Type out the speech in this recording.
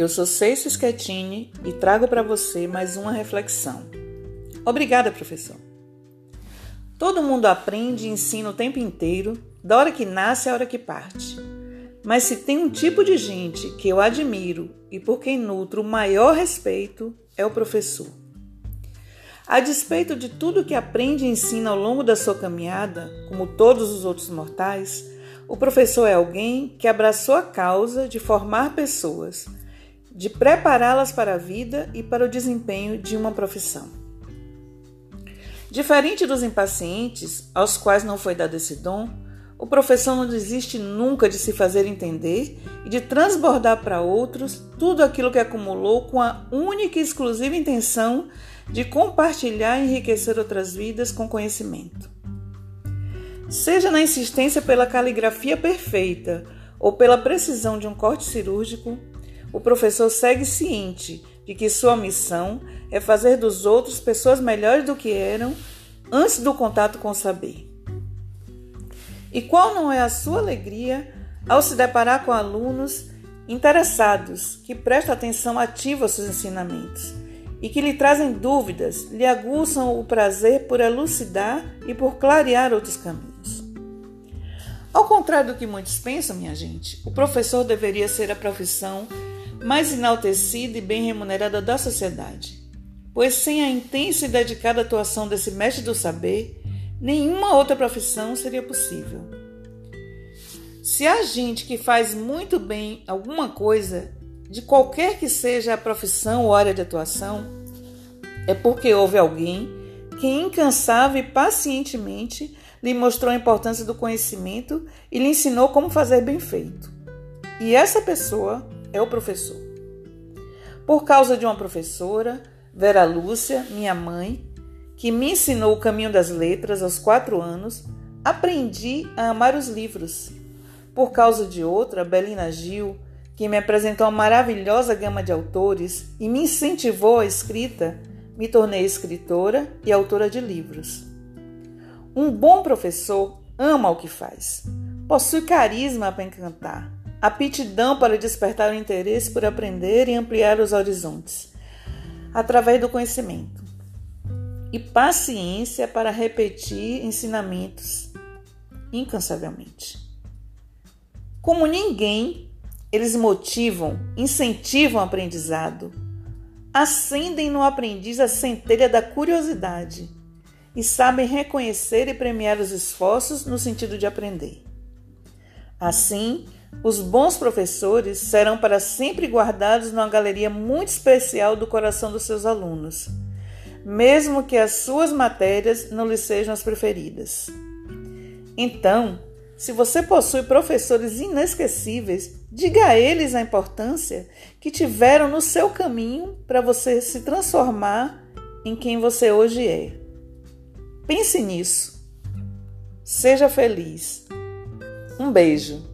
Eu sou Ceice Schettini e trago para você mais uma reflexão. Obrigada, professor. Todo mundo aprende e ensina o tempo inteiro, da hora que nasce à hora que parte. Mas se tem um tipo de gente que eu admiro e por quem nutro o maior respeito, é o professor. A despeito de tudo que aprende e ensina ao longo da sua caminhada, como todos os outros mortais, o professor é alguém que abraçou a causa de formar pessoas, de prepará-las para a vida e para o desempenho de uma profissão. Diferente dos impacientes, aos quais não foi dado esse dom, o professor não desiste nunca de se fazer entender e de transbordar para outros tudo aquilo que acumulou com a única e exclusiva intenção de compartilhar e enriquecer outras vidas com conhecimento. Seja na insistência pela caligrafia perfeita ou pela precisão de um corte cirúrgico, o professor segue ciente de que sua missão é fazer dos outros pessoas melhores do que eram antes do contato com o saber. E qual não é a sua alegria ao se deparar com alunos interessados que prestam atenção ativa aos seus ensinamentos e que lhe trazem dúvidas, lhe aguçam o prazer por elucidar e por clarear outros caminhos. Ao contrário do que muitos pensam, minha gente, o professor deveria ser a profissão mais enaltecida e bem remunerada da sociedade, pois sem a intensa e dedicada atuação desse mestre do saber, Nenhuma outra profissão seria possível. Se há gente que faz muito bem alguma coisa, de qualquer que seja a profissão ou área de atuação, é porque houve alguém que incansável e pacientemente lhe mostrou a importância do conhecimento e lhe ensinou como fazer bem feito. E essa pessoa é o professor. Por causa de uma professora, Vera Lúcia, minha mãe, que me ensinou o caminho das letras aos quatro anos, aprendi a amar os livros. Por causa de outra, Belina Gil, que me apresentou uma maravilhosa gama de autores e me incentivou à escrita, me tornei escritora e autora de livros. Um bom professor ama o que faz, possui carisma para encantar, aptidão para despertar o interesse por aprender e ampliar os horizontes, através do conhecimento e paciência para repetir ensinamentos incansavelmente. Como ninguém, eles motivam, incentivam o aprendizado, acendem no aprendiz a centelha da curiosidade e sabem reconhecer e premiar os esforços no sentido de aprender. Assim, os bons professores serão para sempre guardados numa galeria muito especial do coração dos seus alunos mesmo que as suas matérias não lhe sejam as preferidas. Então, se você possui professores inesquecíveis, diga a eles a importância que tiveram no seu caminho para você se transformar em quem você hoje é. Pense nisso. Seja feliz. Um beijo.